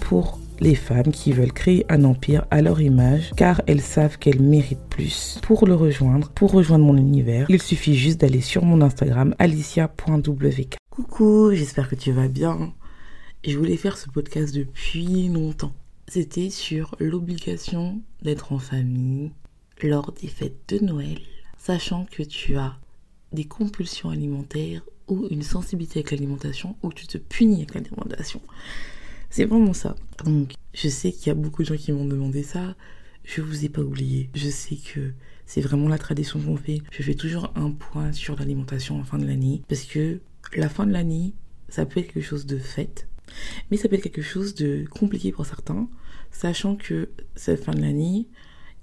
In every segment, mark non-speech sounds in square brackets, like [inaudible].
Pour les femmes qui veulent créer un empire à leur image car elles savent qu'elles méritent plus. Pour le rejoindre, pour rejoindre mon univers, il suffit juste d'aller sur mon Instagram alicia.wk. Coucou, j'espère que tu vas bien. Je voulais faire ce podcast depuis longtemps. C'était sur l'obligation d'être en famille lors des fêtes de Noël, sachant que tu as des compulsions alimentaires ou une sensibilité avec l'alimentation ou tu te punis avec l'alimentation. C'est vraiment ça. Donc, je sais qu'il y a beaucoup de gens qui m'ont demandé ça. Je vous ai pas oublié. Je sais que c'est vraiment la tradition qu'on fait. Je fais toujours un point sur l'alimentation en fin de l'année. Parce que la fin de l'année, ça peut être quelque chose de fête. Mais ça peut être quelque chose de compliqué pour certains. Sachant que cette fin de l'année,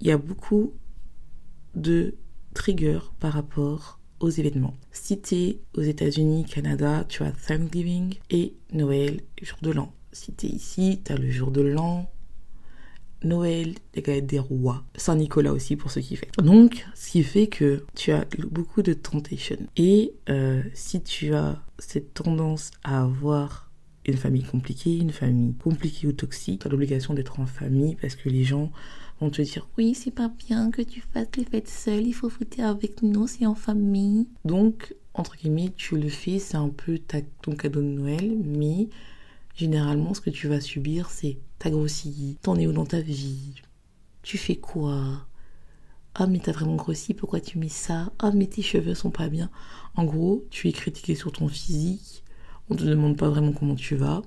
il y a beaucoup de triggers par rapport aux événements. Si tu es aux États-Unis, Canada, tu as Thanksgiving et Noël, jour de l'an si t'es ici, t'as le jour de l'an, Noël, les galettes des rois, Saint-Nicolas aussi pour ceux qui font. Donc, ce qui fait que tu as beaucoup de temptation. Et euh, si tu as cette tendance à avoir une famille compliquée, une famille compliquée ou toxique, tu as l'obligation d'être en famille parce que les gens vont te dire oui, c'est pas bien que tu fasses les fêtes seul, il faut fêter avec nous, c'est en famille. Donc, entre guillemets, tu le fais, c'est un peu ton cadeau de Noël, mais généralement, ce que tu vas subir, c'est t'as grossi, t'en es où dans ta vie, tu fais quoi? Ah, mais t'as vraiment grossi, pourquoi tu mets ça? Ah, mais tes cheveux sont pas bien. En gros, tu es critiqué sur ton physique, on te demande pas vraiment comment tu vas.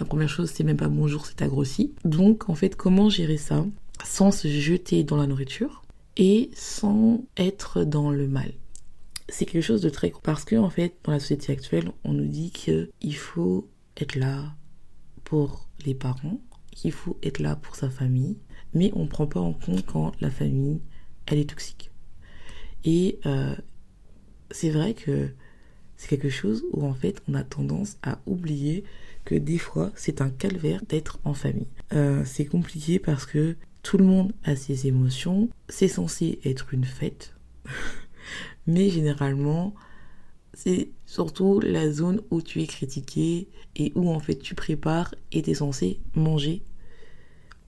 La première chose, c'est même pas bonjour, c'est t'as grossi. Donc, en fait, comment gérer ça sans se jeter dans la nourriture et sans être dans le mal? C'est quelque chose de très parce que en fait dans la société actuelle on nous dit qu'il faut être là pour les parents, qu'il faut être là pour sa famille, mais on ne prend pas en compte quand la famille, elle est toxique. Et euh, c'est vrai que c'est quelque chose où en fait on a tendance à oublier que des fois c'est un calvaire d'être en famille. Euh, c'est compliqué parce que tout le monde a ses émotions, c'est censé être une fête, [laughs] mais généralement c'est surtout la zone où tu es critiqué et où en fait tu prépares et tu es censé manger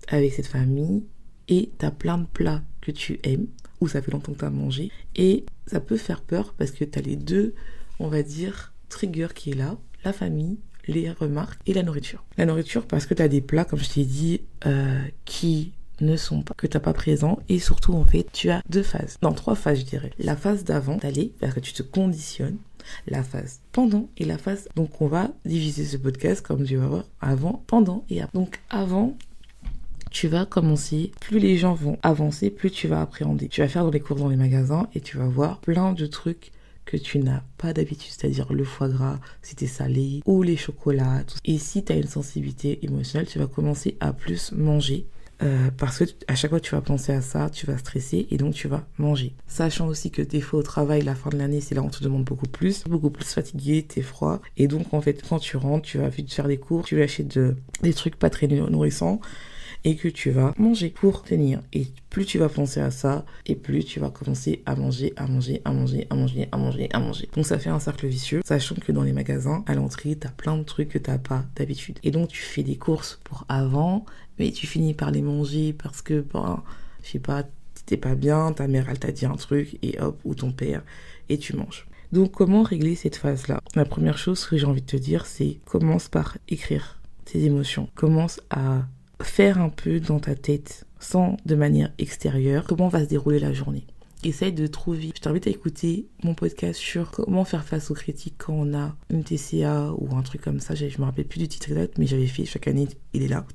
avec cette famille. Et tu as plein de plats que tu aimes ou ça fait longtemps que tu as mangé. Et ça peut faire peur parce que tu as les deux, on va dire, triggers qui est là, la famille, les remarques et la nourriture. La nourriture parce que tu as des plats, comme je t'ai dit, euh, qui ne sont pas, que t'as pas présent et surtout en fait tu as deux phases, non trois phases je dirais. La phase d'avant d'aller parce que tu te conditionnes, la phase pendant et la phase donc on va diviser ce podcast comme tu vas voir avant, pendant et après. Donc avant tu vas commencer, plus les gens vont avancer, plus tu vas appréhender. Tu vas faire dans les cours dans les magasins et tu vas voir plein de trucs que tu n'as pas d'habitude, c'est-à-dire le foie gras, si salé, ou les chocolats. Et si tu as une sensibilité émotionnelle, tu vas commencer à plus manger euh, parce que à chaque fois que tu vas penser à ça, tu vas stresser et donc tu vas manger. Sachant aussi que t'es faux au travail, la fin de l'année, c'est là où on te demande beaucoup plus, beaucoup plus fatigué, t'es froid. Et donc en fait, quand tu rentres, tu vas vite faire des cours, tu vas acheter de, des trucs pas très nourrissants et que tu vas manger pour tenir. Et plus tu vas penser à ça, et plus tu vas commencer à manger, à manger, à manger, à manger, à manger, à manger. Donc ça fait un cercle vicieux, sachant que dans les magasins, à l'entrée, t'as plein de trucs que t'as pas d'habitude. Et donc tu fais des courses pour avant mais tu finis par les manger parce que, bon, je sais pas, t'es pas bien, ta mère elle t'a dit un truc et hop, ou ton père, et tu manges. Donc comment régler cette phase-là? La première chose que j'ai envie de te dire, c'est commence par écrire tes émotions. Commence à faire un peu dans ta tête, sans de manière extérieure, comment va se dérouler la journée. essaye de trouver. Je t'invite à écouter mon podcast sur comment faire face aux critiques quand on a une TCA ou un truc comme ça. Je me rappelle plus du titre exact, mais j'avais fait chaque année, il est là.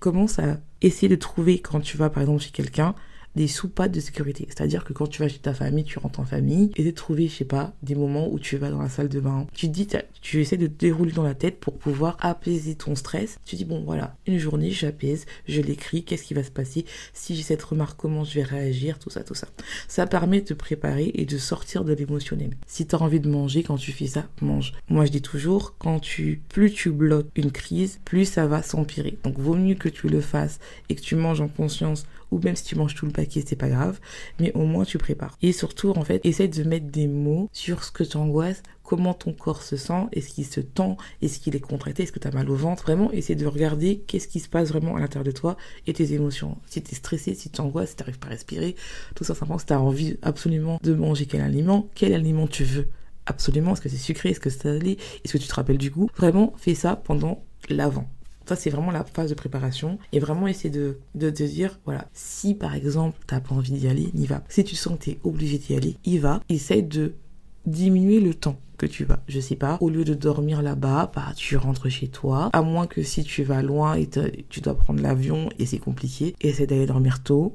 Commence à essayer de trouver quand tu vas par exemple chez quelqu'un des soupapes de sécurité. C'est-à-dire que quand tu vas chez ta famille, tu rentres en famille, et de trouver, je sais pas, des moments où tu vas dans la salle de bain. Tu dis, tu essaies de dérouler dans la tête pour pouvoir apaiser ton stress. Tu dis, bon, voilà, une journée, j'apaise, je l'écris, qu'est-ce qui va se passer? Si j'ai cette remarque, comment je vais réagir, tout ça, tout ça. Ça permet de te préparer et de sortir de l'émotionnel. Si tu as envie de manger, quand tu fais ça, mange. Moi, je dis toujours, quand tu, plus tu bloques une crise, plus ça va s'empirer. Donc, vaut mieux que tu le fasses et que tu manges en conscience ou même si tu manges tout le paquet, c'est pas grave, mais au moins tu prépares. Et surtout, en fait, essaie de mettre des mots sur ce que t'angoisse, comment ton corps se sent, est-ce qu'il se tend, est-ce qu'il est contracté, est-ce que tu as mal au ventre. Vraiment, essaie de regarder qu'est-ce qui se passe vraiment à l'intérieur de toi et tes émotions. Si tu es stressé, si tu angoisses, si tu n'arrives pas à respirer, tout ça simplement, si tu as envie absolument de manger quel aliment, quel aliment tu veux absolument, est-ce que c'est sucré, est-ce que c'est salé, est-ce que tu te rappelles du goût? Vraiment, fais ça pendant l'avant. Ça, c'est vraiment la phase de préparation. Et vraiment essayer de, de te dire, voilà, si par exemple, t'as pas envie d'y aller, n'y va. Si tu sens que t'es obligé d'y aller, y va. Essaye de diminuer le temps que tu vas. Je sais pas, au lieu de dormir là-bas, bah, tu rentres chez toi. À moins que si tu vas loin et tu dois prendre l'avion et c'est compliqué, essaie d'aller dormir tôt.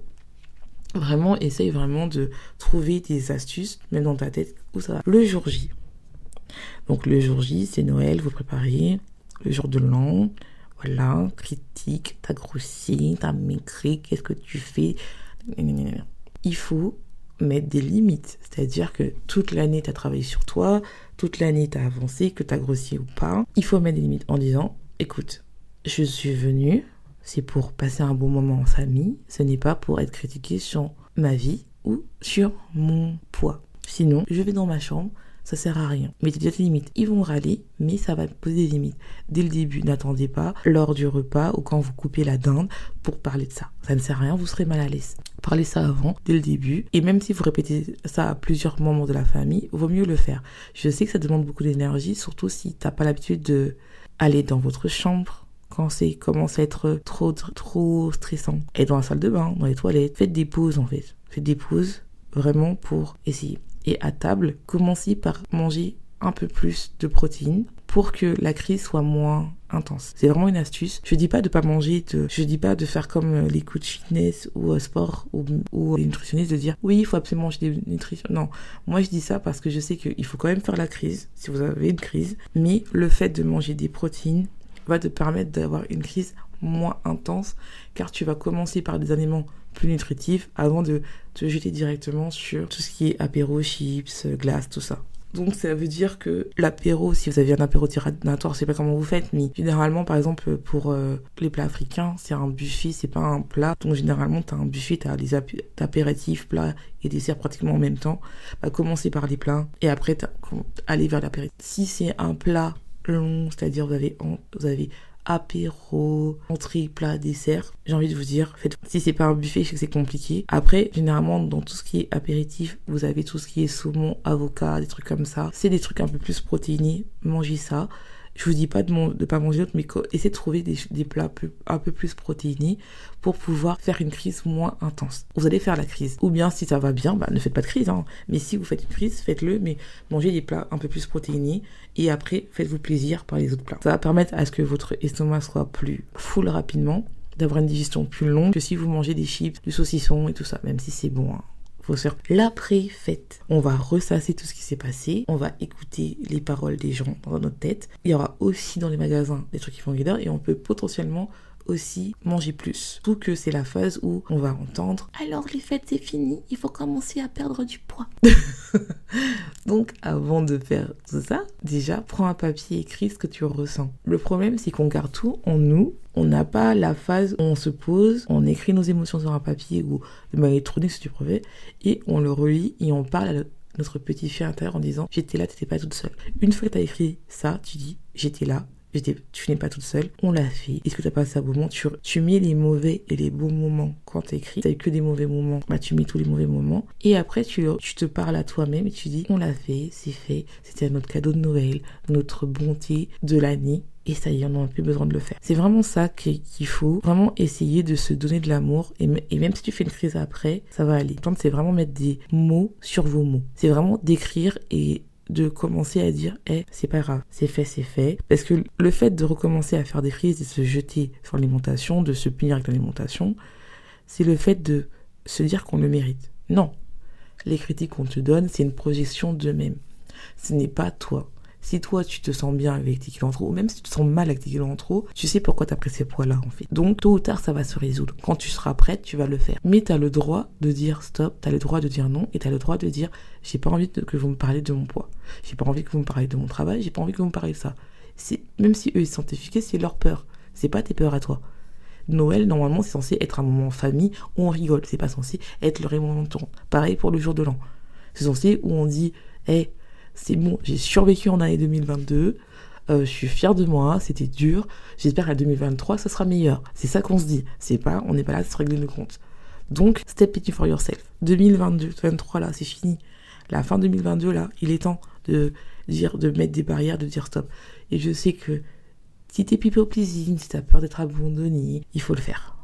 Vraiment, essaye vraiment de trouver des astuces, même dans ta tête, où ça va. Le jour J. Donc le jour J, c'est Noël, vous préparez. Le jour de l'an, critique, t'as grossi, t'as maigri, qu'est-ce que tu fais? Il faut mettre des limites. C'est-à-dire que toute l'année, tu as travaillé sur toi, toute l'année, tu as avancé, que tu as grossi ou pas. Il faut mettre des limites en disant, écoute, je suis venue, c'est pour passer un bon moment en famille, ce n'est pas pour être critiqué sur ma vie ou sur mon poids. Sinon, je vais dans ma chambre, ça sert à rien. Mettez des limites. Ils vont râler, mais ça va poser des limites. Dès le début, n'attendez pas lors du repas ou quand vous coupez la dinde pour parler de ça. Ça ne sert à rien, vous serez mal à l'aise. Parlez ça avant, dès le début. Et même si vous répétez ça à plusieurs membres de la famille, vaut mieux le faire. Je sais que ça demande beaucoup d'énergie, surtout si t'as pas l'habitude de aller dans votre chambre quand c'est commence à être trop trop stressant. Et dans la salle de bain, dans les toilettes, faites des pauses en fait. Faites des pauses vraiment pour essayer et à table, commencez par manger un peu plus de protéines pour que la crise soit moins intense. C'est vraiment une astuce. Je dis pas de pas manger, de, je dis pas de faire comme euh, les coachs fitness ou euh, sport ou, ou les nutritionnistes de dire oui, il faut absolument manger des nutritions. Non, moi je dis ça parce que je sais qu'il faut quand même faire la crise si vous avez une crise, mais le fait de manger des protéines va te permettre d'avoir une crise moins intense car tu vas commencer par des aliments plus nutritifs avant de te jeter directement sur tout ce qui est apéro, chips, glace, tout ça. Donc ça veut dire que l'apéro, si vous avez un apéro tiranatoire, je sais pas comment vous faites, mais généralement par exemple pour euh, les plats africains, c'est un buffet, c'est pas un plat. Donc généralement t'as un buffet, t'as des apéritifs, plats et desserts pratiquement en même temps. Bah, commencer par les plats et après aller vers l'apéritif. Si c'est un plat long, c'est-à-dire vous avez, vous avez apéro, entrée, plat, dessert. J'ai envie de vous dire, faites, si c'est pas un buffet, je sais que c'est compliqué. Après, généralement, dans tout ce qui est apéritif, vous avez tout ce qui est saumon, avocat, des trucs comme ça. C'est des trucs un peu plus protéinés. Mangez ça. Je vous dis pas de, ne pas manger d'autres, mais essayez de trouver des, plats un peu plus protéinés pour pouvoir faire une crise moins intense. Vous allez faire la crise. Ou bien, si ça va bien, bah, ne faites pas de crise. Hein. Mais si vous faites une crise, faites-le, mais mangez des plats un peu plus protéinés. Et après, faites-vous plaisir par les autres plats. Ça va permettre à ce que votre estomac soit plus full rapidement d'avoir une digestion plus longue que si vous mangez des chips, du saucisson et tout ça, même si c'est bon. Hein faut faire l'après-fête. On va ressasser tout ce qui s'est passé. On va écouter les paroles des gens dans notre tête. Il y aura aussi dans les magasins des trucs qui font guider et on peut potentiellement aussi manger plus. Tout que c'est la phase où on va entendre alors les fêtes c'est fini, il faut commencer à perdre du poids. [laughs] Donc avant de faire tout ça, déjà prends un papier et écris ce que tu ressens. Le problème c'est qu'on garde tout en nous. On n'a pas la phase où on se pose, on écrit nos émotions sur un papier ou de manière électronique si tu préfères, et on le relit et on parle à notre petit fille intérieur en disant j'étais là, t'étais pas toute seule. Une fois que tu as écrit ça, tu dis j'étais là, tu n'es pas toute seule. On l'a fait. Est-ce que tu as passé un bon moment? Tu, tu mets les mauvais et les bons moments quand tu écris. Tu que des mauvais moments. Bah, tu mets tous les mauvais moments. Et après, tu, tu te parles à toi-même et tu dis on l'a fait, c'est fait. C'était notre cadeau de Noël, notre bonté de l'année et ça y est, on n'a plus besoin de le faire. C'est vraiment ça qu'il faut, vraiment essayer de se donner de l'amour et, même si tu fais une crise après, ça va aller. c'est vraiment mettre des mots sur vos mots. C'est vraiment d'écrire et de commencer à dire eh c'est pas grave c'est fait c'est fait. Parce que le fait de recommencer à faire des crises et se jeter sur l'alimentation de se punir avec l'alimentation c'est le fait de se dire qu'on le mérite. Non. Les critiques qu'on te donne c'est une projection d'eux-mêmes. Ce n'est pas toi si toi, tu te sens bien avec tes kilos en trop, ou même si tu te sens mal avec tes kilos en trop, tu sais pourquoi tu as pris ces poids-là, en fait. Donc, tôt ou tard, ça va se résoudre. Quand tu seras prête, tu vas le faire. Mais tu as le droit de dire stop, tu as le droit de dire non, et tu as le droit de dire j'ai pas envie que vous me parliez de mon poids. J'ai pas envie que vous me parliez de mon travail, j'ai pas envie que vous me parliez de ça. Même si eux, ils sont efficaces, c'est leur peur. C'est pas tes peurs à toi. Noël, normalement, c'est censé être un moment en famille où on rigole. C'est pas censé être le rémontant. Pareil pour le jour de l'an. C'est censé où on dit, hé, c'est bon, j'ai survécu en année 2022. Euh, je suis fière de moi, c'était dur. J'espère qu'à 2023, ça sera meilleur. C'est ça qu'on se dit. C'est pas, on n'est pas là de se régler nos comptes. Donc, step it for yourself. 2022, 2023, là, c'est fini. La fin 2022, là, il est temps de dire, de mettre des barrières, de dire stop. Et je sais que si t'es people pleasing, si t'as peur d'être abandonné, il faut le faire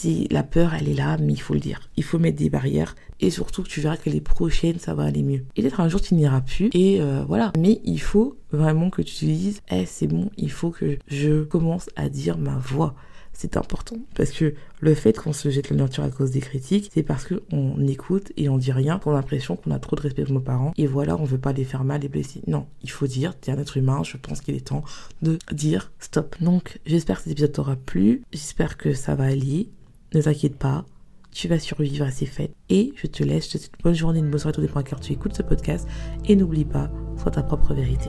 si la peur, elle est là, mais il faut le dire. Il faut mettre des barrières et surtout que tu verras que les prochaines, ça va aller mieux. Et peut-être un jour, tu n'iras plus et euh, voilà. Mais il faut vraiment que tu te dises, eh, c'est bon, il faut que je commence à dire ma voix c'est important parce que le fait qu'on se jette la nature à cause des critiques, c'est parce qu'on écoute et on dit rien, qu'on a l'impression qu'on a trop de respect pour nos parents et voilà, on veut pas les faire mal et blesser. Non, il faut dire, t'es un être humain, je pense qu'il est temps de dire stop. Donc, j'espère que cet épisode t'aura plu, j'espère que ça va aller. Ne t'inquiète pas, tu vas survivre à ces fêtes. Et je te laisse, je te souhaite une bonne journée, une bonne soirée, tout dépend à car tu écoutes ce podcast. Et n'oublie pas, sois ta propre vérité.